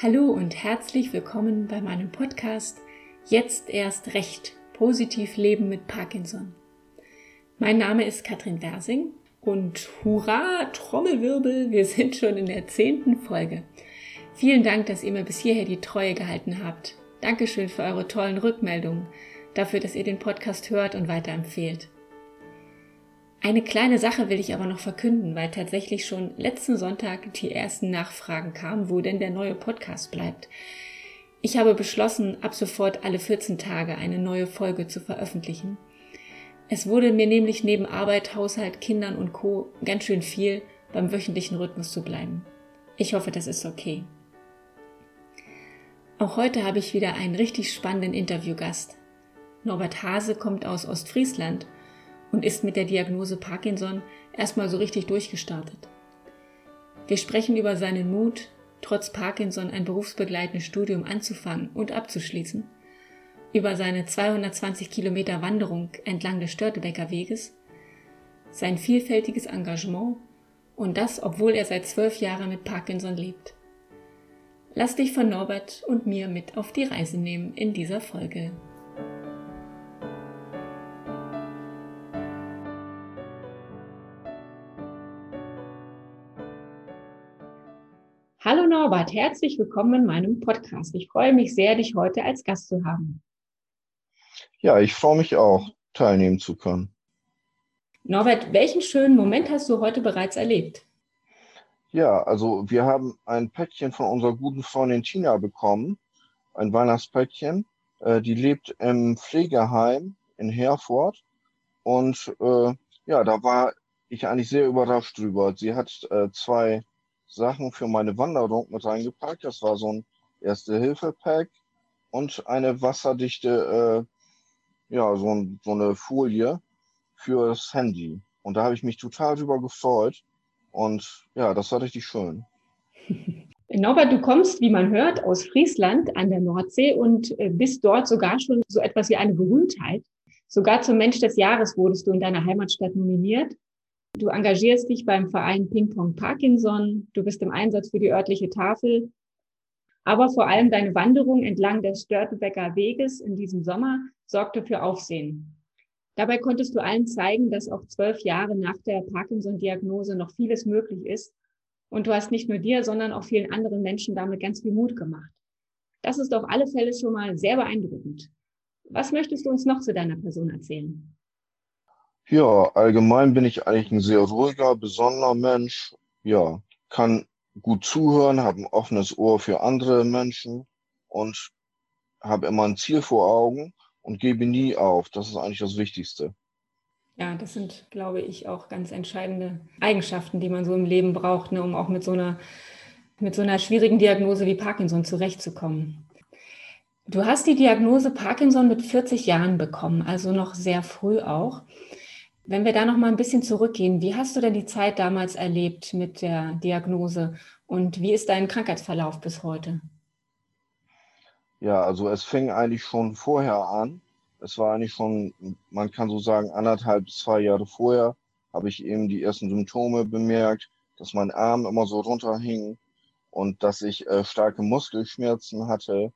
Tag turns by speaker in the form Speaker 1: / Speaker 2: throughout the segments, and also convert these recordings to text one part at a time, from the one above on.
Speaker 1: Hallo und herzlich willkommen bei meinem Podcast Jetzt erst recht positiv leben mit Parkinson. Mein Name ist Katrin Wersing und hurra, Trommelwirbel, wir sind schon in der zehnten Folge. Vielen Dank, dass ihr mir bis hierher die Treue gehalten habt. Dankeschön für eure tollen Rückmeldungen, dafür, dass ihr den Podcast hört und weiterempfehlt. Eine kleine Sache will ich aber noch verkünden, weil tatsächlich schon letzten Sonntag die ersten Nachfragen kamen, wo denn der neue Podcast bleibt. Ich habe beschlossen, ab sofort alle 14 Tage eine neue Folge zu veröffentlichen. Es wurde mir nämlich neben Arbeit, Haushalt, Kindern und Co. ganz schön viel, beim wöchentlichen Rhythmus zu bleiben. Ich hoffe, das ist okay. Auch heute habe ich wieder einen richtig spannenden Interviewgast. Norbert Hase kommt aus Ostfriesland und ist mit der Diagnose Parkinson erstmal so richtig durchgestartet. Wir sprechen über seinen Mut, trotz Parkinson ein berufsbegleitendes Studium anzufangen und abzuschließen, über seine 220 Kilometer Wanderung entlang des Störtebecker Weges, sein vielfältiges Engagement und das, obwohl er seit zwölf Jahren mit Parkinson lebt. Lass dich von Norbert und mir mit auf die Reise nehmen in dieser Folge. Hallo Norbert, herzlich willkommen in meinem Podcast. Ich freue mich sehr, dich heute als Gast zu haben.
Speaker 2: Ja, ich freue mich auch, teilnehmen zu können.
Speaker 1: Norbert, welchen schönen Moment hast du heute bereits erlebt?
Speaker 2: Ja, also wir haben ein Päckchen von unserer guten Freundin Tina bekommen, ein Weihnachtspäckchen. Äh, die lebt im Pflegeheim in Herford und äh, ja, da war ich eigentlich sehr überrascht drüber. Sie hat äh, zwei Sachen für meine Wanderung mit reingepackt. Das war so ein Erste-Hilfe-Pack und eine wasserdichte, äh, ja, so, so eine Folie fürs Handy. Und da habe ich mich total drüber gefreut. Und ja, das war richtig schön.
Speaker 1: Norbert, du kommst, wie man hört, aus Friesland an der Nordsee und äh, bist dort sogar schon so etwas wie eine Berühmtheit. Sogar zum Mensch des Jahres wurdest du in deiner Heimatstadt nominiert. Du engagierst dich beim Verein Ping Pong Parkinson. Du bist im Einsatz für die örtliche Tafel. Aber vor allem deine Wanderung entlang des Störtebecker Weges in diesem Sommer sorgte für Aufsehen. Dabei konntest du allen zeigen, dass auch zwölf Jahre nach der Parkinson-Diagnose noch vieles möglich ist. Und du hast nicht nur dir, sondern auch vielen anderen Menschen damit ganz viel Mut gemacht. Das ist auf alle Fälle schon mal sehr beeindruckend. Was möchtest du uns noch zu deiner Person erzählen?
Speaker 2: Ja, allgemein bin ich eigentlich ein sehr ruhiger, besonderer Mensch. Ja, kann gut zuhören, habe ein offenes Ohr für andere Menschen und habe immer ein Ziel vor Augen und gebe nie auf. Das ist eigentlich das Wichtigste.
Speaker 1: Ja, das sind, glaube ich, auch ganz entscheidende Eigenschaften, die man so im Leben braucht, ne, um auch mit so einer mit so einer schwierigen Diagnose wie Parkinson zurechtzukommen. Du hast die Diagnose Parkinson mit 40 Jahren bekommen, also noch sehr früh auch. Wenn wir da noch mal ein bisschen zurückgehen, wie hast du denn die Zeit damals erlebt mit der Diagnose und wie ist dein Krankheitsverlauf bis heute?
Speaker 2: Ja, also es fing eigentlich schon vorher an. Es war eigentlich schon, man kann so sagen, anderthalb zwei Jahre vorher habe ich eben die ersten Symptome bemerkt, dass mein Arm immer so runterhing und dass ich äh, starke Muskelschmerzen hatte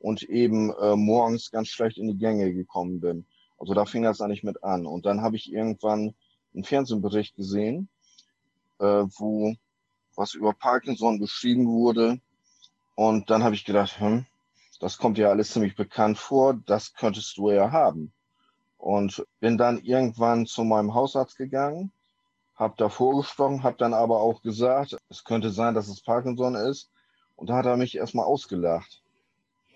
Speaker 2: und eben äh, morgens ganz schlecht in die Gänge gekommen bin. Also da fing das eigentlich mit an. Und dann habe ich irgendwann einen Fernsehbericht gesehen, äh, wo was über Parkinson beschrieben wurde. Und dann habe ich gedacht, hm, das kommt ja alles ziemlich bekannt vor, das könntest du ja haben. Und bin dann irgendwann zu meinem Hausarzt gegangen, habe da vorgesprochen, habe dann aber auch gesagt, es könnte sein, dass es Parkinson ist. Und da hat er mich erstmal ausgelacht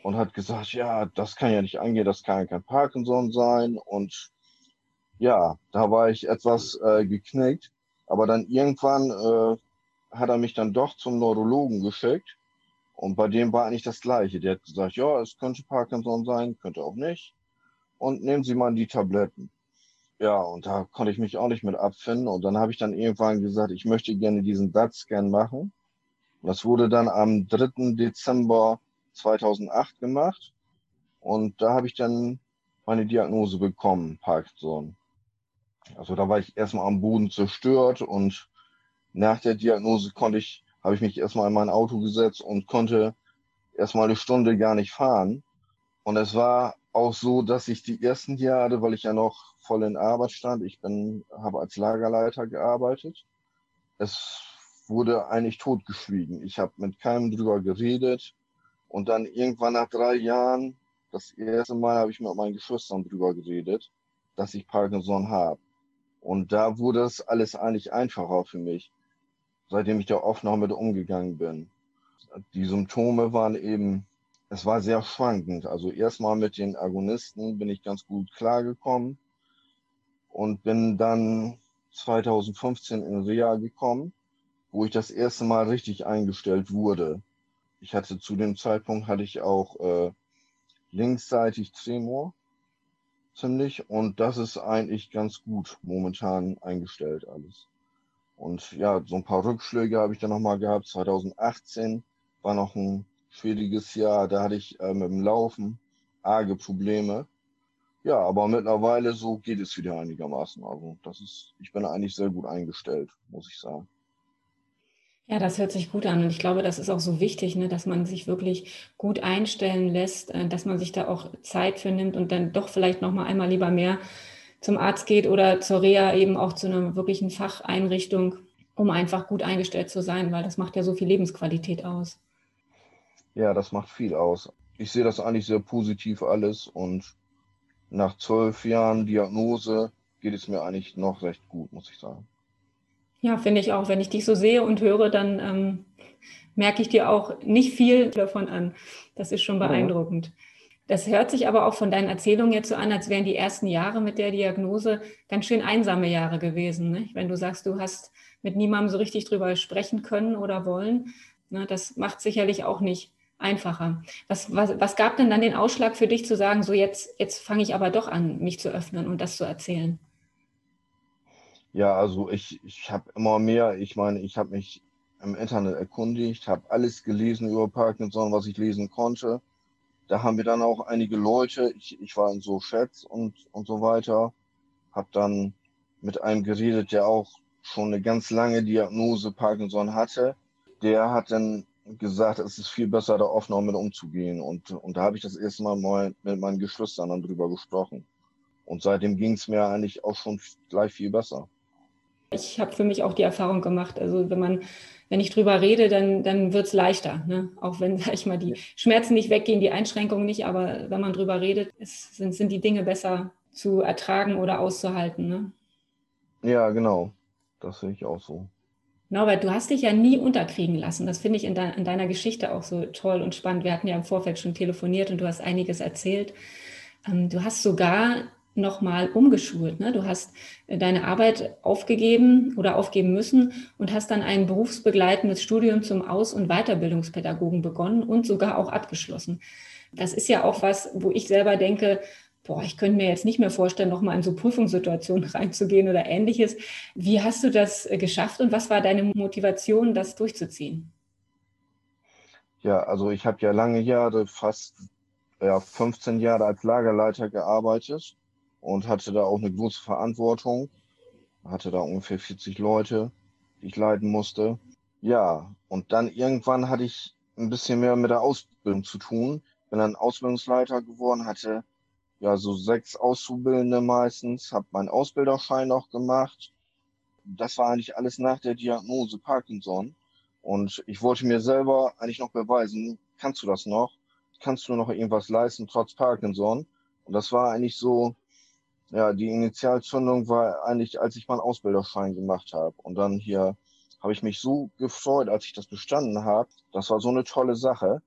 Speaker 2: und hat gesagt, ja, das kann ja nicht angehen, das kann kein Parkinson sein. Und ja, da war ich etwas äh, geknickt. Aber dann irgendwann äh, hat er mich dann doch zum Neurologen geschickt. Und bei dem war eigentlich das Gleiche. Der hat gesagt, ja, es könnte Parkinson sein, könnte auch nicht. Und nehmen Sie mal die Tabletten. Ja, und da konnte ich mich auch nicht mit abfinden. Und dann habe ich dann irgendwann gesagt, ich möchte gerne diesen DAT-Scan machen. das wurde dann am 3. Dezember 2008 gemacht und da habe ich dann meine Diagnose bekommen, Parkinson. Also da war ich erstmal am Boden zerstört und nach der Diagnose konnte ich, habe ich mich erstmal in mein Auto gesetzt und konnte erstmal eine Stunde gar nicht fahren. Und es war auch so, dass ich die ersten Jahre, weil ich ja noch voll in Arbeit stand, ich bin, habe als Lagerleiter gearbeitet. Es wurde eigentlich totgeschwiegen. Ich habe mit keinem drüber geredet. Und dann irgendwann nach drei Jahren, das erste Mal habe ich mit meinen Geschwistern drüber geredet, dass ich Parkinson habe. Und da wurde es alles eigentlich einfacher für mich, seitdem ich da oft noch mit umgegangen bin. Die Symptome waren eben, es war sehr schwankend. Also erstmal mit den Agonisten bin ich ganz gut klargekommen und bin dann 2015 in Reha gekommen, wo ich das erste Mal richtig eingestellt wurde. Ich hatte zu dem Zeitpunkt hatte ich auch äh, linksseitig Tremor ziemlich und das ist eigentlich ganz gut momentan eingestellt alles. Und ja, so ein paar Rückschläge habe ich dann nochmal gehabt. 2018 war noch ein schwieriges Jahr, da hatte ich äh, mit dem Laufen arge Probleme. Ja, aber mittlerweile so geht es wieder einigermaßen. Also das ist, ich bin eigentlich sehr gut eingestellt, muss ich sagen.
Speaker 1: Ja, das hört sich gut an. Und ich glaube, das ist auch so wichtig, ne, dass man sich wirklich gut einstellen lässt, äh, dass man sich da auch Zeit für nimmt und dann doch vielleicht noch mal einmal lieber mehr zum Arzt geht oder zur Reha eben auch zu einer wirklichen Facheinrichtung, um einfach gut eingestellt zu sein, weil das macht ja so viel Lebensqualität aus.
Speaker 2: Ja, das macht viel aus. Ich sehe das eigentlich sehr positiv alles und nach zwölf Jahren Diagnose geht es mir eigentlich noch recht gut, muss ich sagen.
Speaker 1: Ja, finde ich auch. Wenn ich dich so sehe und höre, dann ähm, merke ich dir auch nicht viel davon an. Das ist schon beeindruckend. Ja. Das hört sich aber auch von deinen Erzählungen jetzt so an, als wären die ersten Jahre mit der Diagnose ganz schön einsame Jahre gewesen. Ne? Wenn du sagst, du hast mit niemandem so richtig drüber sprechen können oder wollen, ne? das macht sicherlich auch nicht einfacher. Was, was, was gab denn dann den Ausschlag für dich zu sagen, so jetzt, jetzt fange ich aber doch an, mich zu öffnen und das zu erzählen?
Speaker 2: Ja, also ich, ich habe immer mehr, ich meine, ich habe mich im Internet erkundigt, habe alles gelesen über Parkinson, was ich lesen konnte. Da haben wir dann auch einige Leute, ich, ich war in so Chats und, und so weiter, habe dann mit einem geredet, der auch schon eine ganz lange Diagnose Parkinson hatte. Der hat dann gesagt, es ist viel besser, da offen mit umzugehen. Und, und da habe ich das erste Mal, mal mit meinen Geschwistern dann drüber gesprochen. Und seitdem ging es mir eigentlich auch schon gleich viel besser.
Speaker 1: Ich habe für mich auch die Erfahrung gemacht, also wenn man, wenn ich drüber rede, dann, dann wird es leichter. Ne? Auch wenn, sag ich mal, die Schmerzen nicht weggehen, die Einschränkungen nicht, aber wenn man drüber redet, es sind, sind die Dinge besser zu ertragen oder auszuhalten. Ne?
Speaker 2: Ja, genau. Das sehe ich auch so.
Speaker 1: Norbert, du hast dich ja nie unterkriegen lassen. Das finde ich in, de in, deiner Geschichte auch so toll und spannend. Wir hatten ja im Vorfeld schon telefoniert und du hast einiges erzählt. Ähm, du hast sogar nochmal umgeschult. Ne? Du hast äh, deine Arbeit aufgegeben oder aufgeben müssen und hast dann ein berufsbegleitendes Studium zum Aus- und Weiterbildungspädagogen begonnen und sogar auch abgeschlossen. Das ist ja auch was, wo ich selber denke, boah, ich könnte mir jetzt nicht mehr vorstellen, nochmal in so Prüfungssituationen reinzugehen oder ähnliches. Wie hast du das äh, geschafft und was war deine Motivation, das durchzuziehen?
Speaker 2: Ja, also ich habe ja lange Jahre, fast ja, 15 Jahre als Lagerleiter gearbeitet und hatte da auch eine große Verantwortung. Hatte da ungefähr 40 Leute, die ich leiten musste. Ja, und dann irgendwann hatte ich ein bisschen mehr mit der Ausbildung zu tun. Bin dann Ausbildungsleiter geworden, hatte ja so sechs Auszubildende meistens, habe meinen Ausbilderschein noch gemacht. Das war eigentlich alles nach der Diagnose Parkinson. Und ich wollte mir selber eigentlich noch beweisen, kannst du das noch? Kannst du noch irgendwas leisten trotz Parkinson? Und das war eigentlich so, ja, die Initialzündung war eigentlich, als ich meinen Ausbilderschein gemacht habe. Und dann hier habe ich mich so gefreut, als ich das bestanden habe. Das war so eine tolle Sache.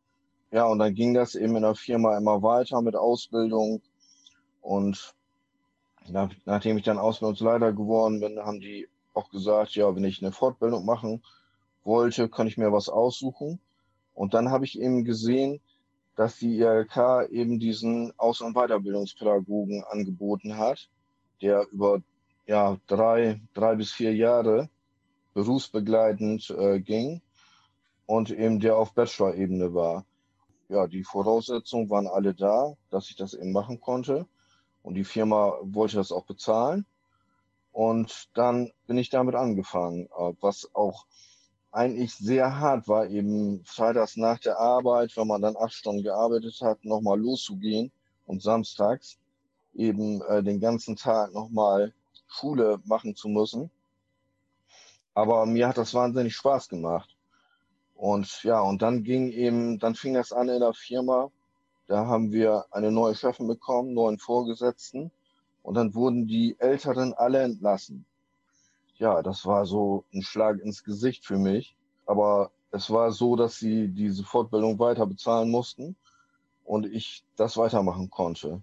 Speaker 2: Ja, und dann ging das eben in der Firma immer weiter mit Ausbildung, und nach, nachdem ich dann Ausbildungsleiter geworden bin, haben die auch gesagt, ja, wenn ich eine Fortbildung machen wollte, kann ich mir was aussuchen. Und dann habe ich eben gesehen, dass die IRK eben diesen Aus- und Weiterbildungspädagogen angeboten hat, der über ja, drei, drei bis vier Jahre berufsbegleitend äh, ging und eben der auf Bachelor-Ebene war. Ja, die Voraussetzungen waren alle da, dass ich das eben machen konnte. Und die Firma wollte das auch bezahlen. Und dann bin ich damit angefangen, äh, was auch eigentlich sehr hart war, eben freitags nach der Arbeit, wenn man dann acht Stunden gearbeitet hat, nochmal loszugehen und samstags eben äh, den ganzen Tag nochmal Schule machen zu müssen. Aber mir hat das wahnsinnig Spaß gemacht. Und ja, und dann ging eben, dann fing das an in der Firma. Da haben wir eine neue Chefin bekommen, neuen Vorgesetzten. Und dann wurden die Älteren alle entlassen. Ja, das war so ein Schlag ins Gesicht für mich. Aber es war so, dass sie diese Fortbildung weiter bezahlen mussten und ich das weitermachen konnte.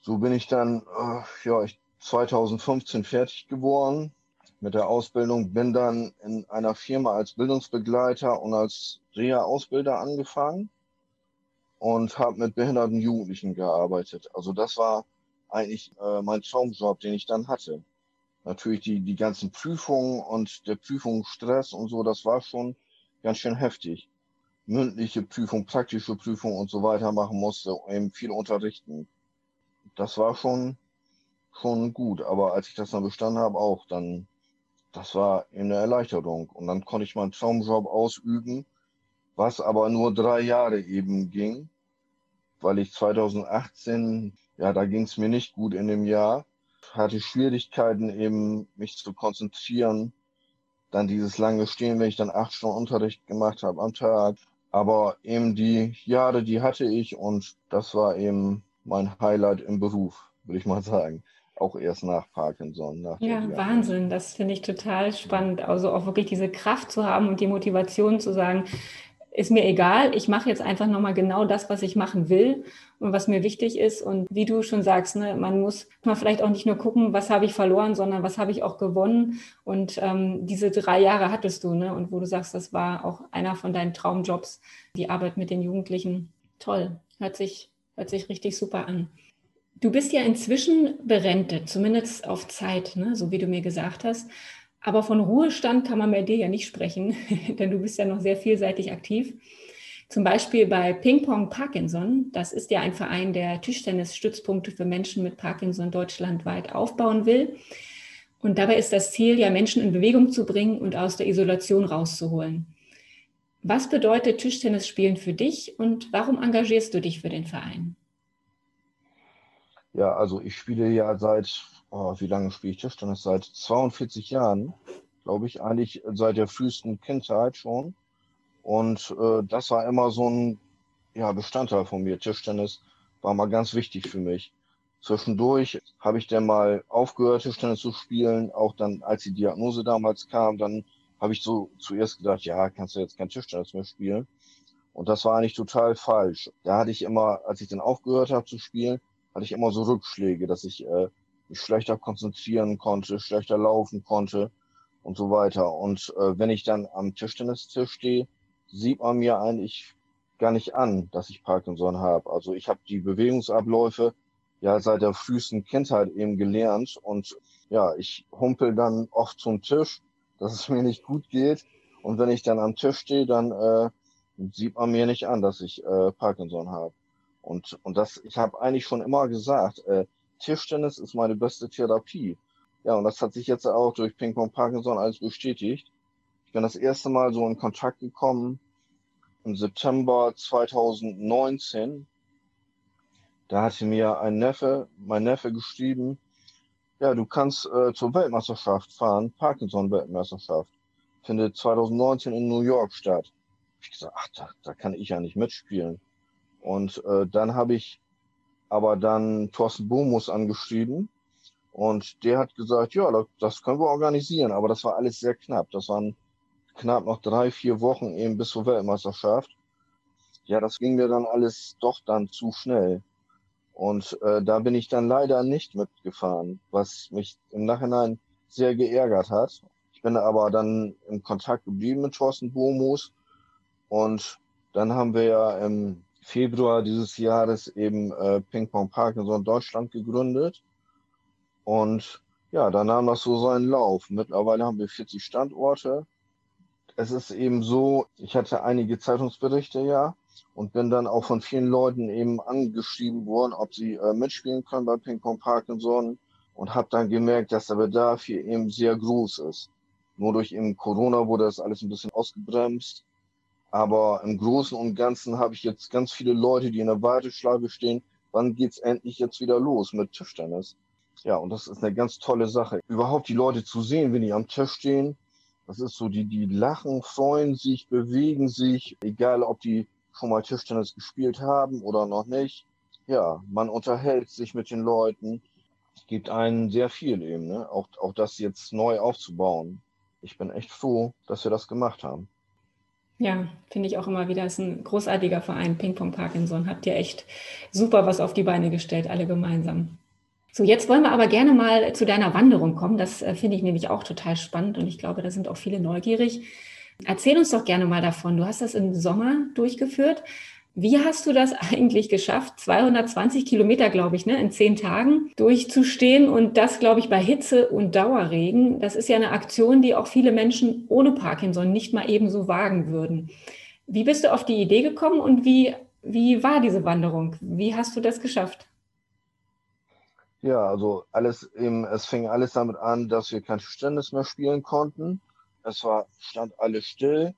Speaker 2: So bin ich dann äh, ja, ich 2015 fertig geworden mit der Ausbildung, bin dann in einer Firma als Bildungsbegleiter und als Reha-Ausbilder angefangen und habe mit behinderten Jugendlichen gearbeitet. Also das war eigentlich äh, mein Traumjob, den ich dann hatte. Natürlich die, die ganzen Prüfungen und der Prüfungsstress und so, das war schon ganz schön heftig. Mündliche Prüfung, praktische Prüfung und so weiter machen musste, eben viel unterrichten. Das war schon, schon gut. Aber als ich das dann bestanden habe, auch, dann, das war eben eine Erleichterung. Und dann konnte ich meinen Traumjob ausüben, was aber nur drei Jahre eben ging, weil ich 2018 ja, da ging es mir nicht gut in dem Jahr. Hatte Schwierigkeiten eben, mich zu konzentrieren. Dann dieses lange Stehen, wenn ich dann acht Stunden Unterricht gemacht habe am Tag. Aber eben die Jahre, die hatte ich und das war eben mein Highlight im Beruf, würde ich mal sagen. Auch erst nach Parkinson. Nach
Speaker 1: ja, Wahnsinn. Das finde ich total spannend. Also auch wirklich diese Kraft zu haben und die Motivation zu sagen, ist mir egal, ich mache jetzt einfach nochmal genau das, was ich machen will und was mir wichtig ist. Und wie du schon sagst, ne, man muss mal vielleicht auch nicht nur gucken, was habe ich verloren, sondern was habe ich auch gewonnen. Und ähm, diese drei Jahre hattest du, ne? Und wo du sagst, das war auch einer von deinen Traumjobs, die Arbeit mit den Jugendlichen. Toll, hört sich, hört sich richtig super an. Du bist ja inzwischen berentet, zumindest auf Zeit, ne? so wie du mir gesagt hast. Aber von Ruhestand kann man bei dir ja nicht sprechen, denn du bist ja noch sehr vielseitig aktiv. Zum Beispiel bei Ping Pong Parkinson. Das ist ja ein Verein, der Tischtennisstützpunkte für Menschen mit Parkinson deutschlandweit aufbauen will. Und dabei ist das Ziel, ja Menschen in Bewegung zu bringen und aus der Isolation rauszuholen. Was bedeutet Tischtennis spielen für dich und warum engagierst du dich für den Verein?
Speaker 2: Ja, also ich spiele ja seit oh, wie lange spiele ich Tischtennis? Seit 42 Jahren, glaube ich, eigentlich seit der frühesten Kindheit schon. Und äh, das war immer so ein ja, Bestandteil von mir. Tischtennis war mal ganz wichtig für mich. Zwischendurch habe ich dann mal aufgehört, Tischtennis zu spielen. Auch dann, als die Diagnose damals kam, dann habe ich so zuerst gedacht, ja, kannst du jetzt kein Tischtennis mehr spielen. Und das war eigentlich total falsch. Da hatte ich immer, als ich dann aufgehört habe zu spielen, hatte ich immer so Rückschläge, dass ich äh, mich schlechter konzentrieren konnte, schlechter laufen konnte und so weiter. Und äh, wenn ich dann am Tischtennistisch stehe, sieht man mir eigentlich gar nicht an, dass ich Parkinson habe. Also ich habe die Bewegungsabläufe ja seit der frühesten Kindheit eben gelernt und ja, ich humpel dann oft zum Tisch, dass es mir nicht gut geht. Und wenn ich dann am Tisch stehe, dann äh, sieht man mir nicht an, dass ich äh, Parkinson habe. Und, und das, ich habe eigentlich schon immer gesagt, äh, Tischtennis ist meine beste Therapie. Ja, und das hat sich jetzt auch durch Ping Pong Parkinson alles bestätigt. Ich bin das erste Mal so in Kontakt gekommen im September 2019. Da hatte mir ein Neffe, mein Neffe geschrieben, ja, du kannst äh, zur Weltmeisterschaft fahren, Parkinson-Weltmeisterschaft. Findet 2019 in New York statt. Ich gesagt, ach, da, da kann ich ja nicht mitspielen. Und äh, dann habe ich aber dann Thorsten Bomus angeschrieben und der hat gesagt, ja, das können wir organisieren, aber das war alles sehr knapp. Das waren knapp noch drei, vier Wochen eben bis zur Weltmeisterschaft. Ja, das ging mir dann alles doch dann zu schnell. Und äh, da bin ich dann leider nicht mitgefahren, was mich im Nachhinein sehr geärgert hat. Ich bin aber dann im Kontakt geblieben mit Thorsten Bomus und dann haben wir ja im Februar dieses Jahres eben äh, Ping Pong Parkinson Deutschland gegründet. Und ja, da nahm das so seinen Lauf. Mittlerweile haben wir 40 Standorte. Es ist eben so, ich hatte einige Zeitungsberichte ja und bin dann auch von vielen Leuten eben angeschrieben worden, ob sie äh, mitspielen können bei Ping Pong Parkinson und habe dann gemerkt, dass der Bedarf hier eben sehr groß ist. Nur durch eben Corona wurde das alles ein bisschen ausgebremst. Aber im Großen und Ganzen habe ich jetzt ganz viele Leute, die in der Warteschleife stehen. Wann geht's endlich jetzt wieder los mit Tischtennis? Ja, und das ist eine ganz tolle Sache. Überhaupt die Leute zu sehen, wenn die am Tisch stehen. Das ist so, die, die lachen, freuen sich, bewegen sich, egal ob die schon mal Tischtennis gespielt haben oder noch nicht. Ja, man unterhält sich mit den Leuten. Es gibt einen sehr viel eben, ne? auch, auch das jetzt neu aufzubauen. Ich bin echt froh, dass wir das gemacht haben.
Speaker 1: Ja, finde ich auch immer wieder. Ist ein großartiger Verein, Ping Pong Parkinson. Habt ihr echt super was auf die Beine gestellt, alle gemeinsam. So, jetzt wollen wir aber gerne mal zu deiner Wanderung kommen. Das äh, finde ich nämlich auch total spannend und ich glaube, da sind auch viele neugierig. Erzähl uns doch gerne mal davon. Du hast das im Sommer durchgeführt. Wie hast du das eigentlich geschafft, 220 Kilometer, glaube ich, ne, in zehn Tagen durchzustehen und das, glaube ich, bei Hitze und Dauerregen? Das ist ja eine Aktion, die auch viele Menschen ohne Parkinson nicht mal ebenso wagen würden. Wie bist du auf die Idee gekommen und wie, wie war diese Wanderung? Wie hast du das geschafft?
Speaker 2: Ja, also alles eben, es fing alles damit an, dass wir kein Tischtennis mehr spielen konnten. Es war, stand alles still.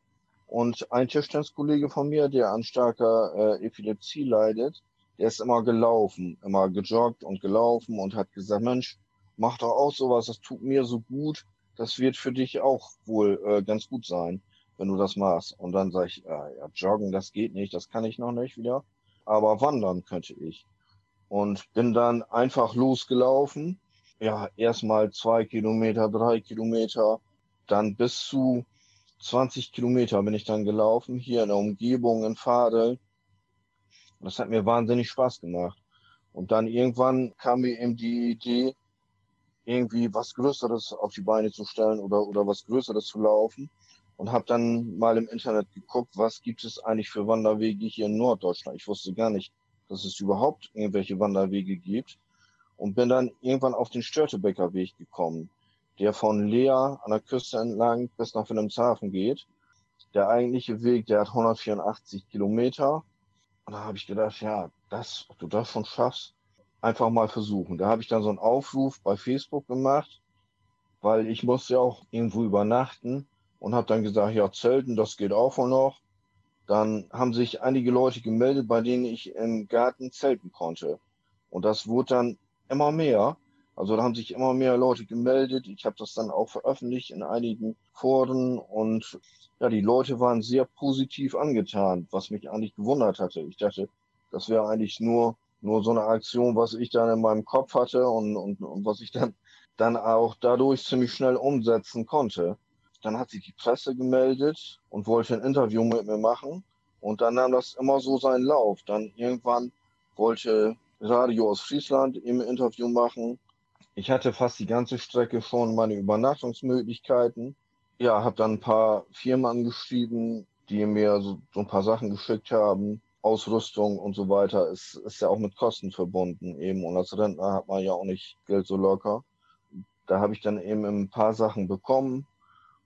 Speaker 2: Und ein Tischtenniskollege von mir, der an starker äh, Epilepsie leidet, der ist immer gelaufen, immer gejoggt und gelaufen und hat gesagt, Mensch, mach doch auch sowas, das tut mir so gut, das wird für dich auch wohl äh, ganz gut sein, wenn du das machst. Und dann sage ich, äh, ja, joggen, das geht nicht, das kann ich noch nicht wieder, aber wandern könnte ich. Und bin dann einfach losgelaufen, ja, erstmal zwei Kilometer, drei Kilometer, dann bis zu 20 Kilometer bin ich dann gelaufen, hier in der Umgebung in Fadel. Das hat mir wahnsinnig Spaß gemacht. Und dann irgendwann kam mir eben die Idee, irgendwie was Größeres auf die Beine zu stellen oder, oder was Größeres zu laufen. Und habe dann mal im Internet geguckt, was gibt es eigentlich für Wanderwege hier in Norddeutschland. Ich wusste gar nicht, dass es überhaupt irgendwelche Wanderwege gibt. Und bin dann irgendwann auf den Störtebecker Weg gekommen der von Lea an der Küste entlang bis nach Wilhelmshaven geht. Der eigentliche Weg, der hat 184 Kilometer. Und da habe ich gedacht, ja, das, ob du das schon schaffst, einfach mal versuchen. Da habe ich dann so einen Aufruf bei Facebook gemacht, weil ich musste ja auch irgendwo übernachten und habe dann gesagt, ja, Zelten, das geht auch wohl noch. Dann haben sich einige Leute gemeldet, bei denen ich im Garten zelten konnte. Und das wurde dann immer mehr. Also da haben sich immer mehr Leute gemeldet. Ich habe das dann auch veröffentlicht in einigen Foren und ja, die Leute waren sehr positiv angetan, was mich eigentlich gewundert hatte. Ich dachte, das wäre eigentlich nur, nur so eine Aktion, was ich dann in meinem Kopf hatte und, und, und was ich dann, dann auch dadurch ziemlich schnell umsetzen konnte. Dann hat sich die Presse gemeldet und wollte ein Interview mit mir machen. Und dann nahm das immer so seinen Lauf. Dann irgendwann wollte Radio aus Friesland im Interview machen. Ich hatte fast die ganze Strecke schon meine Übernachtungsmöglichkeiten. Ja, habe dann ein paar Firmen angeschrieben, die mir so, so, ein paar Sachen geschickt haben. Ausrüstung und so weiter ist, ist ja auch mit Kosten verbunden eben. Und als Rentner hat man ja auch nicht Geld so locker. Da habe ich dann eben ein paar Sachen bekommen.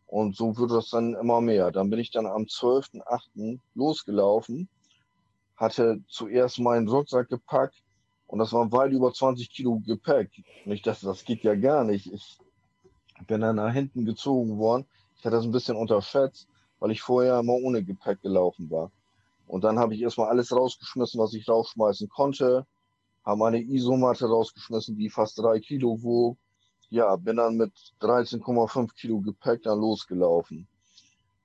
Speaker 2: Und so wurde das dann immer mehr. Dann bin ich dann am 12.8. losgelaufen, hatte zuerst meinen Rucksack gepackt, und das waren weit über 20 Kilo Gepäck. Und ich dachte, das geht ja gar nicht. Ich bin dann nach hinten gezogen worden. Ich hatte das ein bisschen unterschätzt, weil ich vorher immer ohne Gepäck gelaufen war. Und dann habe ich erstmal alles rausgeschmissen, was ich rausschmeißen konnte. Habe meine Isomatte rausgeschmissen, die fast drei Kilo wog. Ja, bin dann mit 13,5 Kilo Gepäck dann losgelaufen.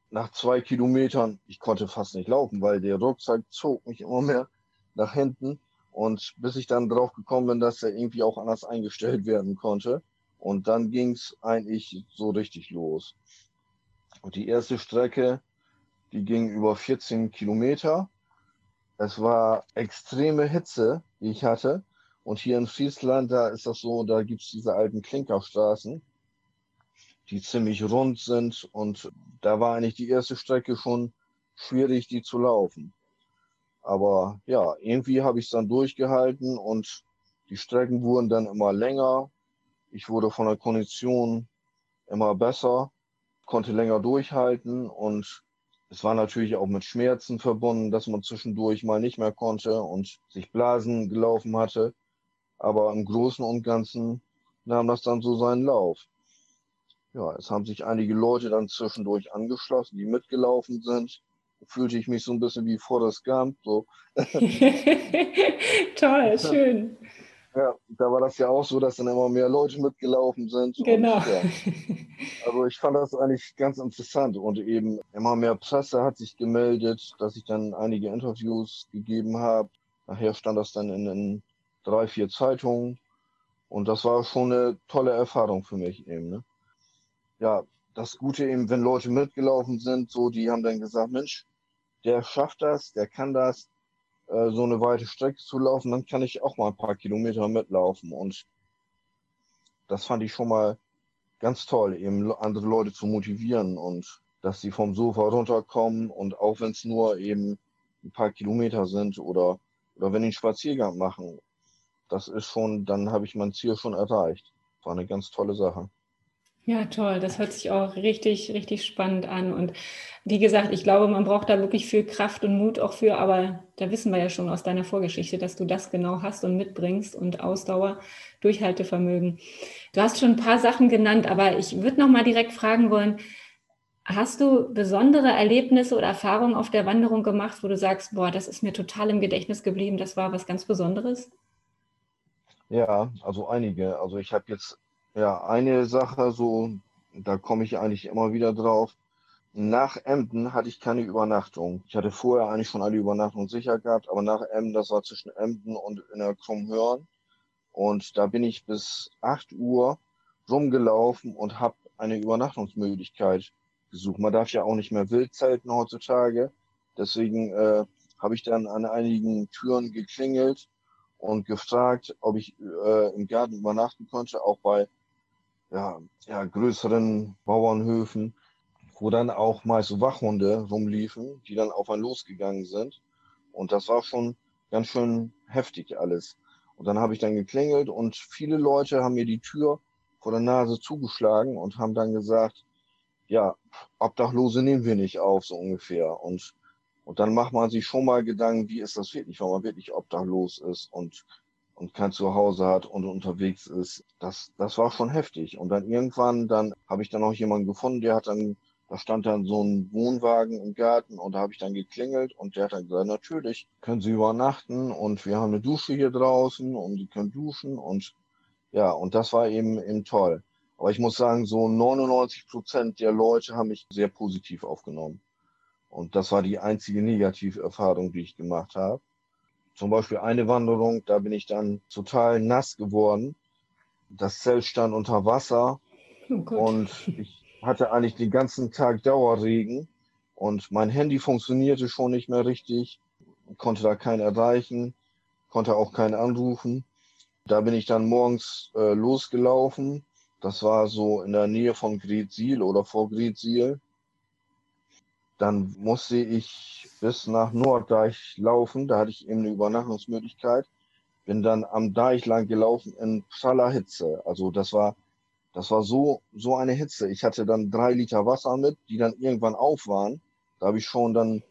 Speaker 2: Nach zwei Kilometern, ich konnte fast nicht laufen, weil der Rucksack zog mich immer mehr nach hinten. Und bis ich dann drauf gekommen bin, dass er irgendwie auch anders eingestellt werden konnte. Und dann ging es eigentlich so richtig los. Und die erste Strecke, die ging über 14 Kilometer. Es war extreme Hitze, die ich hatte. Und hier in Friesland, da ist das so, da gibt es diese alten Klinkerstraßen, die ziemlich rund sind. Und da war eigentlich die erste Strecke schon schwierig, die zu laufen. Aber ja, irgendwie habe ich es dann durchgehalten und die Strecken wurden dann immer länger. Ich wurde von der Kondition immer besser, konnte länger durchhalten und es war natürlich auch mit Schmerzen verbunden, dass man zwischendurch mal nicht mehr konnte und sich Blasen gelaufen hatte. Aber im Großen und Ganzen nahm das dann so seinen Lauf. ja, es haben sich einige Leute dann zwischendurch angeschlossen, die mitgelaufen sind. Fühlte ich mich so ein bisschen wie Forrest Gump. So.
Speaker 1: Toll, schön.
Speaker 2: Ja, da war das ja auch so, dass dann immer mehr Leute mitgelaufen sind.
Speaker 1: Genau. Und,
Speaker 2: ja. Also ich fand das eigentlich ganz interessant und eben immer mehr Presse hat sich gemeldet, dass ich dann einige Interviews gegeben habe. Nachher stand das dann in, in drei, vier Zeitungen und das war schon eine tolle Erfahrung für mich eben. Ne? Ja, das Gute eben, wenn Leute mitgelaufen sind, so die haben dann gesagt, Mensch, der schafft das, der kann das, äh, so eine weite Strecke zu laufen, dann kann ich auch mal ein paar Kilometer mitlaufen. Und das fand ich schon mal ganz toll, eben andere Leute zu motivieren und dass sie vom Sofa runterkommen und auch wenn es nur eben ein paar Kilometer sind oder, oder wenn die einen Spaziergang machen, das ist schon, dann habe ich mein Ziel schon erreicht. War eine ganz tolle Sache.
Speaker 1: Ja, toll. Das hört sich auch richtig, richtig spannend an. Und wie gesagt, ich glaube, man braucht da wirklich viel Kraft und Mut auch für. Aber da wissen wir ja schon aus deiner Vorgeschichte, dass du das genau hast und mitbringst und Ausdauer, Durchhaltevermögen. Du hast schon ein paar Sachen genannt, aber ich würde noch mal direkt fragen wollen, hast du besondere Erlebnisse oder Erfahrungen auf der Wanderung gemacht, wo du sagst, boah, das ist mir total im Gedächtnis geblieben, das war was ganz Besonderes?
Speaker 2: Ja, also einige. Also ich habe jetzt ja, eine Sache, so, da komme ich eigentlich immer wieder drauf. Nach Emden hatte ich keine Übernachtung. Ich hatte vorher eigentlich schon alle Übernachtungen sicher gehabt, aber nach Emden, das war zwischen Emden und in der Krummhörn. Und da bin ich bis 8 Uhr rumgelaufen und habe eine Übernachtungsmöglichkeit gesucht. Man darf ja auch nicht mehr wild zelten heutzutage. Deswegen äh, habe ich dann an einigen Türen geklingelt und gefragt, ob ich äh, im Garten übernachten konnte, auch bei ja, ja, größeren Bauernhöfen, wo dann auch meist Wachhunde rumliefen, die dann auf einen losgegangen sind. Und das war schon ganz schön heftig alles. Und dann habe ich dann geklingelt und viele Leute haben mir die Tür vor der Nase zugeschlagen und haben dann gesagt, ja, Obdachlose nehmen wir nicht auf, so ungefähr. Und, und dann macht man sich schon mal Gedanken, wie ist das wirklich, wenn man wirklich obdachlos ist und und kein Zuhause hat und unterwegs ist. Das, das war schon heftig. Und dann irgendwann, dann habe ich dann auch jemanden gefunden, der hat dann, da stand dann so ein Wohnwagen im Garten und da habe ich dann geklingelt und der hat dann gesagt, natürlich können Sie übernachten und wir haben eine Dusche hier draußen und Sie können duschen und ja, und das war eben, eben toll. Aber ich muss sagen, so 99 Prozent der Leute haben mich sehr positiv aufgenommen. Und das war die einzige Negativerfahrung, die ich gemacht habe. Zum Beispiel eine Wanderung, da bin ich dann total nass geworden. Das Zelt stand unter Wasser oh und ich hatte eigentlich den ganzen Tag Dauerregen und mein Handy funktionierte schon nicht mehr richtig, konnte da keinen erreichen, konnte auch keinen anrufen. Da bin ich dann morgens äh, losgelaufen. Das war so in der Nähe von Gretsiel oder vor Gretsiel. Dann musste ich bis nach Norddeich laufen. Da hatte ich eben eine Übernachtungsmöglichkeit. Bin dann am Deich lang gelaufen in praller Hitze. Also das war, das war so, so eine Hitze. Ich hatte dann drei Liter Wasser mit, die dann irgendwann auf waren. Da habe ich schon dann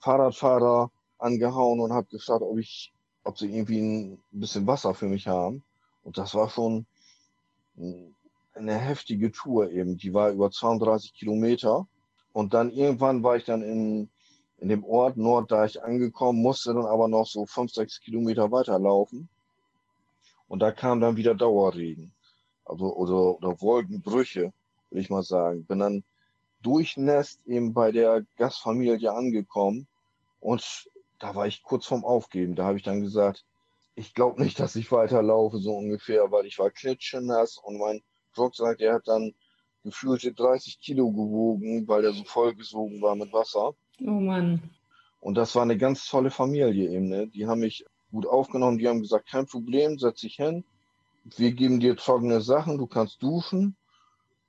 Speaker 2: Fahrradfahrer angehauen und habe gefragt, ob ich, ob sie irgendwie ein bisschen Wasser für mich haben. Und das war schon eine heftige Tour eben. Die war über 32 Kilometer. Und dann irgendwann war ich dann in, in dem Ort Norddeich angekommen, musste dann aber noch so fünf, sechs Kilometer weiterlaufen. Und da kam dann wieder Dauerregen. Also, oder, oder Wolkenbrüche, will ich mal sagen. Bin dann durchnässt eben bei der Gastfamilie angekommen. Und da war ich kurz vorm Aufgeben. Da habe ich dann gesagt, ich glaube nicht, dass ich weiterlaufe, so ungefähr, weil ich war klitschenass und mein Rucksack, der hat dann gefühlte 30 Kilo gewogen, weil der so vollgesogen war mit Wasser.
Speaker 1: Oh Mann.
Speaker 2: Und das war eine ganz tolle Familie eben. Ne? Die haben mich gut aufgenommen. Die haben gesagt, kein Problem, setz dich hin. Wir geben dir trockene Sachen, du kannst duschen.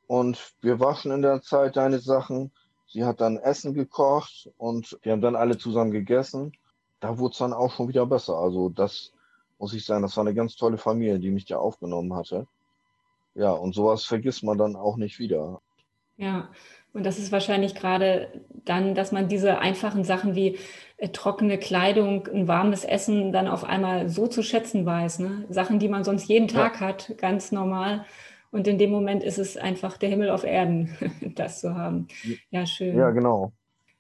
Speaker 2: Und wir waschen in der Zeit deine Sachen. Sie hat dann Essen gekocht und wir haben dann alle zusammen gegessen. Da wurde es dann auch schon wieder besser. Also das muss ich sagen, das war eine ganz tolle Familie, die mich da aufgenommen hatte. Ja, und sowas vergisst man dann auch nicht wieder.
Speaker 1: Ja, und das ist wahrscheinlich gerade dann, dass man diese einfachen Sachen wie äh, trockene Kleidung, ein warmes Essen dann auf einmal so zu schätzen weiß. Ne? Sachen, die man sonst jeden Tag ja. hat, ganz normal. Und in dem Moment ist es einfach der Himmel auf Erden, das zu haben. Ja, schön.
Speaker 2: Ja, genau.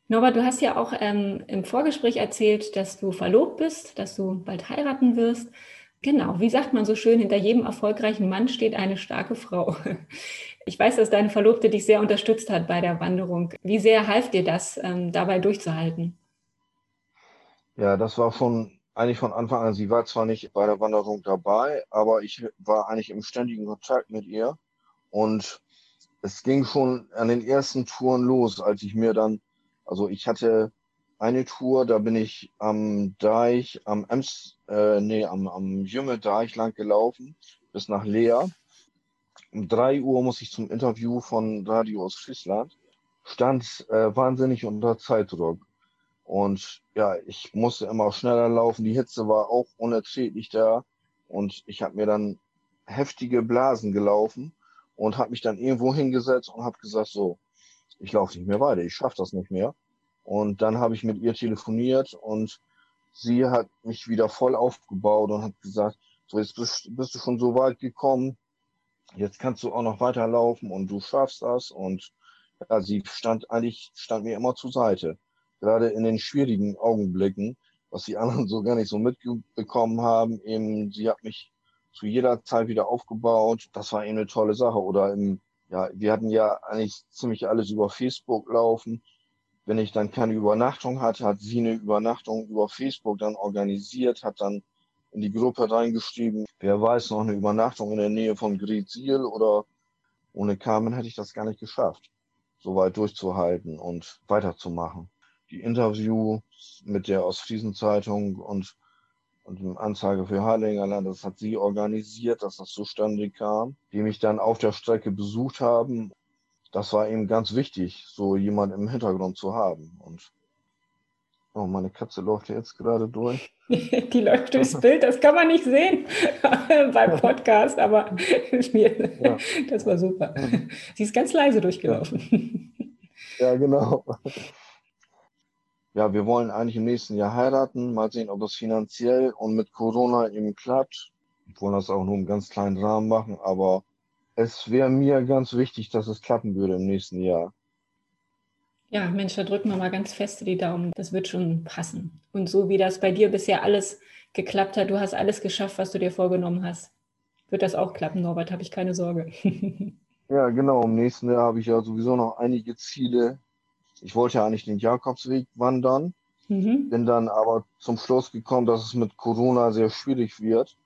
Speaker 1: Norbert, du hast ja auch ähm, im Vorgespräch erzählt, dass du verlobt bist, dass du bald heiraten wirst. Genau, wie sagt man so schön, hinter jedem erfolgreichen Mann steht eine starke Frau. Ich weiß, dass deine Verlobte dich sehr unterstützt hat bei der Wanderung. Wie sehr half dir das, ähm, dabei durchzuhalten?
Speaker 2: Ja, das war schon eigentlich von Anfang an. Sie war zwar nicht bei der Wanderung dabei, aber ich war eigentlich im ständigen Kontakt mit ihr. Und es ging schon an den ersten Touren los, als ich mir dann, also ich hatte eine Tour, da bin ich am Deich, am Ems, äh, nee, am, am Jümme-Deich lang gelaufen, bis nach Leer. Um drei Uhr muss ich zum Interview von Radio aus Friesland. Stand äh, wahnsinnig unter Zeitdruck. Und ja, ich musste immer schneller laufen. Die Hitze war auch unerträglich da. Und ich habe mir dann heftige Blasen gelaufen und habe mich dann irgendwo hingesetzt und habe gesagt, so, ich laufe nicht mehr weiter, ich schaffe das nicht mehr. Und dann habe ich mit ihr telefoniert und sie hat mich wieder voll aufgebaut und hat gesagt, so jetzt bist, bist du schon so weit gekommen, jetzt kannst du auch noch weiterlaufen und du schaffst das. Und ja, sie stand eigentlich, stand mir immer zur Seite. Gerade in den schwierigen Augenblicken, was die anderen so gar nicht so mitbekommen haben, eben, sie hat mich zu jeder Zeit wieder aufgebaut. Das war eben eine tolle Sache. Oder im, ja, wir hatten ja eigentlich ziemlich alles über Facebook laufen. Wenn ich dann keine Übernachtung hatte, hat sie eine Übernachtung über Facebook dann organisiert, hat dann in die Gruppe reingeschrieben, wer weiß, noch eine Übernachtung in der Nähe von Gretsiel oder ohne Carmen hätte ich das gar nicht geschafft, so weit durchzuhalten und weiterzumachen. Die Interview mit der Ostfriesen-Zeitung und, und dem Anzeige für Harlingerland, das hat sie organisiert, dass das zustande kam, die mich dann auf der Strecke besucht haben. Das war eben ganz wichtig, so jemand im Hintergrund zu haben. Und Oh, meine Katze läuft jetzt gerade durch.
Speaker 1: Die läuft durchs Bild, das kann man nicht sehen beim Podcast, aber ja. das war super. Sie ist ganz leise durchgelaufen.
Speaker 2: Ja, genau. Ja, wir wollen eigentlich im nächsten Jahr heiraten. Mal sehen, ob es finanziell und mit Corona eben klappt. Wir wollen das auch nur im ganz kleinen Rahmen machen, aber es wäre mir ganz wichtig, dass es klappen würde im nächsten Jahr.
Speaker 1: Ja, Mensch, da drücken wir mal ganz feste die Daumen. Das wird schon passen. Und so wie das bei dir bisher alles geklappt hat, du hast alles geschafft, was du dir vorgenommen hast, wird das auch klappen, Norbert, habe ich keine Sorge.
Speaker 2: ja, genau. Im nächsten Jahr habe ich ja sowieso noch einige Ziele. Ich wollte ja eigentlich den Jakobsweg wandern, mhm. bin dann aber zum Schluss gekommen, dass es mit Corona sehr schwierig wird.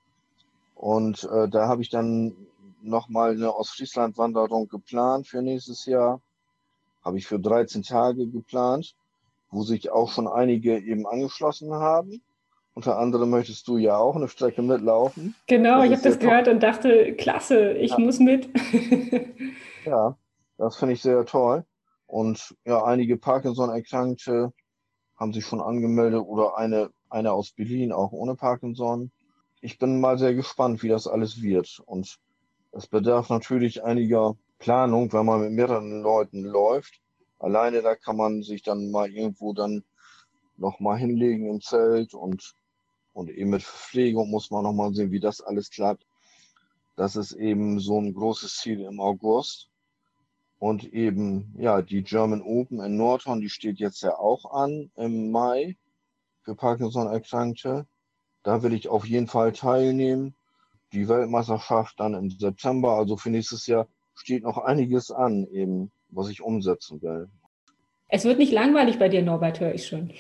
Speaker 2: Und äh, da habe ich dann nochmal eine Ostfriesland-Wanderung geplant für nächstes Jahr habe ich für 13 Tage geplant, wo sich auch schon einige eben angeschlossen haben. Unter anderem möchtest du ja auch eine Strecke mitlaufen.
Speaker 1: Genau, das ich habe das gehört und dachte, klasse, ich ja. muss mit.
Speaker 2: ja, das finde ich sehr toll. Und ja, einige Parkinson-Erkrankte haben sich schon angemeldet oder eine, eine aus Berlin auch ohne Parkinson. Ich bin mal sehr gespannt, wie das alles wird. Und es bedarf natürlich einiger Planung, wenn man mit mehreren Leuten läuft. Alleine da kann man sich dann mal irgendwo dann noch mal hinlegen im Zelt und, und eben mit Verpflegung muss man noch mal sehen, wie das alles klappt. Das ist eben so ein großes Ziel im August. Und eben, ja, die German Open in Nordhorn, die steht jetzt ja auch an im Mai für Parkinson-Erkrankte. Da will ich auf jeden Fall teilnehmen. Die Weltmeisterschaft dann im September, also für nächstes Jahr steht noch einiges an, eben, was ich umsetzen will.
Speaker 1: Es wird nicht langweilig bei dir, Norbert, höre ich schon.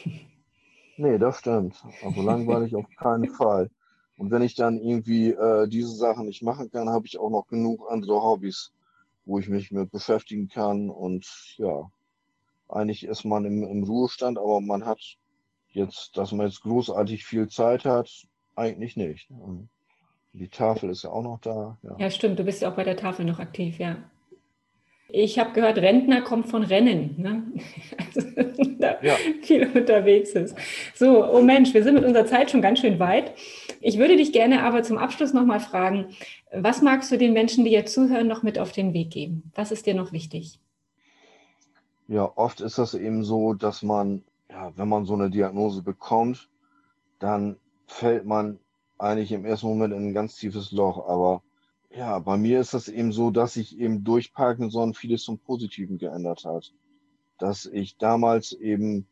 Speaker 2: Nee, das stimmt. Also langweilig auf keinen Fall. Und wenn ich dann irgendwie äh, diese Sachen nicht machen kann, habe ich auch noch genug andere Hobbys, wo ich mich mit beschäftigen kann. Und ja, eigentlich ist man im, im Ruhestand, aber man hat jetzt, dass man jetzt großartig viel Zeit hat, eigentlich nicht. Die Tafel ist ja auch noch da.
Speaker 1: Ja, ja stimmt. Du bist ja auch bei der Tafel noch aktiv, ja. Ich habe gehört, Rentner kommt von Rennen. Ne? Also, da ja. viel unterwegs ist. So, oh Mensch, wir sind mit unserer Zeit schon ganz schön weit. Ich würde dich gerne aber zum Abschluss nochmal fragen, was magst du den Menschen, die jetzt zuhören, noch mit auf den Weg geben? Was ist dir noch wichtig?
Speaker 2: Ja, oft ist das eben so, dass man, ja, wenn man so eine Diagnose bekommt, dann fällt man eigentlich im ersten Moment in ein ganz tiefes Loch. Aber Ja, bei mir ist es eben so, dass sich eben durch Parkinson vieles zum Positiven geändert hat. Dass ich damals eben,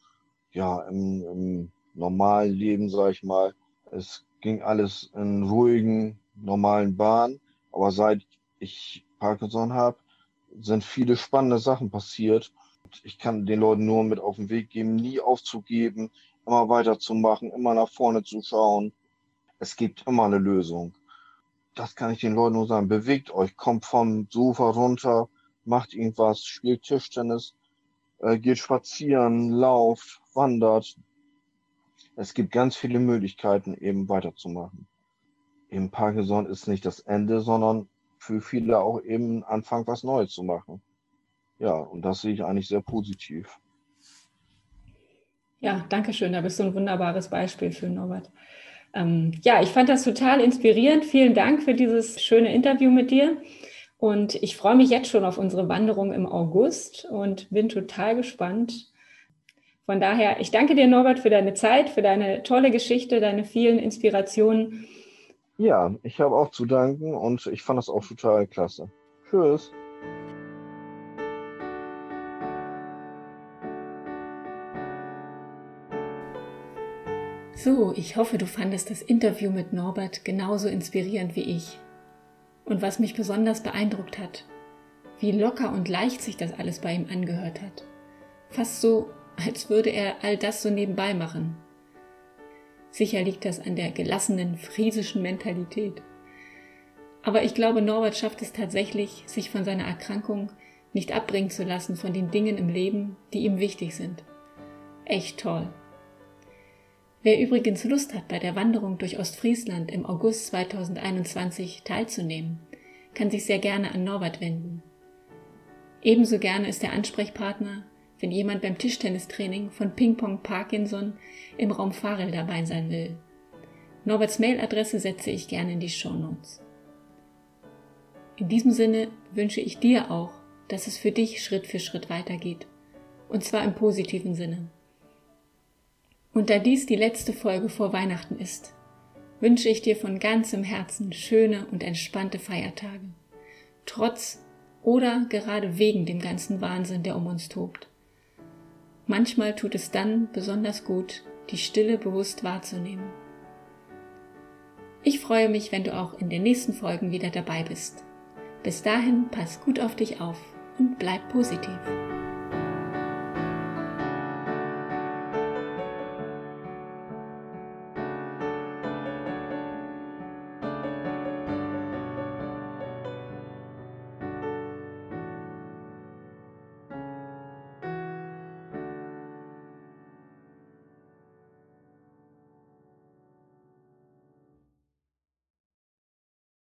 Speaker 2: ja, im, im normalen Leben, sag ich mal, es ging alles in ruhigen, normalen Bahnen. Aber seit ich Parkinson habe, sind viele spannende Sachen passiert. Ich kann den Leuten nur mit auf den Weg geben, nie aufzugeben, immer weiterzumachen, immer nach vorne zu schauen. Es gibt immer eine Lösung das kann ich den Leuten nur sagen, bewegt euch, kommt vom Sofa runter, macht irgendwas, spielt Tischtennis, äh, geht spazieren, lauft, wandert. Es gibt ganz viele Möglichkeiten, eben weiterzumachen. Eben Parkinson ist nicht das Ende, sondern für viele auch eben Anfang, was Neues zu machen. Ja, und das sehe ich eigentlich sehr positiv.
Speaker 1: Ja, danke schön. Da bist du ein wunderbares Beispiel für Norbert. Ähm, ja, ich fand das total inspirierend. Vielen Dank für dieses schöne Interview mit dir. Und ich freue mich jetzt schon auf unsere Wanderung im August und bin total gespannt. Von daher, ich danke dir, Norbert, für deine Zeit, für deine tolle Geschichte, deine vielen Inspirationen.
Speaker 2: Ja, ich habe auch zu danken und ich fand das auch total klasse. Tschüss.
Speaker 1: So, ich hoffe, du fandest das Interview mit Norbert genauso inspirierend wie ich. Und was mich besonders beeindruckt hat, wie locker und leicht sich das alles bei ihm angehört hat. Fast so, als würde er all das so nebenbei machen. Sicher liegt das an der gelassenen friesischen Mentalität. Aber ich glaube, Norbert schafft es tatsächlich, sich von seiner Erkrankung nicht abbringen zu lassen von den Dingen im Leben, die ihm wichtig sind. Echt toll. Wer übrigens Lust hat, bei der Wanderung durch Ostfriesland im August 2021 teilzunehmen, kann sich sehr gerne an Norbert wenden. Ebenso gerne ist er Ansprechpartner, wenn jemand beim Tischtennistraining von Ping Pong Parkinson im Raum Farel dabei sein will. Norberts Mailadresse setze ich gerne in die Show Notes. In diesem Sinne wünsche ich dir auch, dass es für dich Schritt für Schritt weitergeht. Und zwar im positiven Sinne. Und da dies die letzte Folge vor Weihnachten ist, wünsche ich dir von ganzem Herzen schöne und entspannte Feiertage. Trotz oder gerade wegen dem ganzen Wahnsinn, der um uns tobt. Manchmal tut es dann besonders gut, die Stille bewusst wahrzunehmen. Ich freue mich, wenn du auch in den nächsten Folgen wieder dabei bist. Bis dahin pass gut auf dich auf und bleib positiv.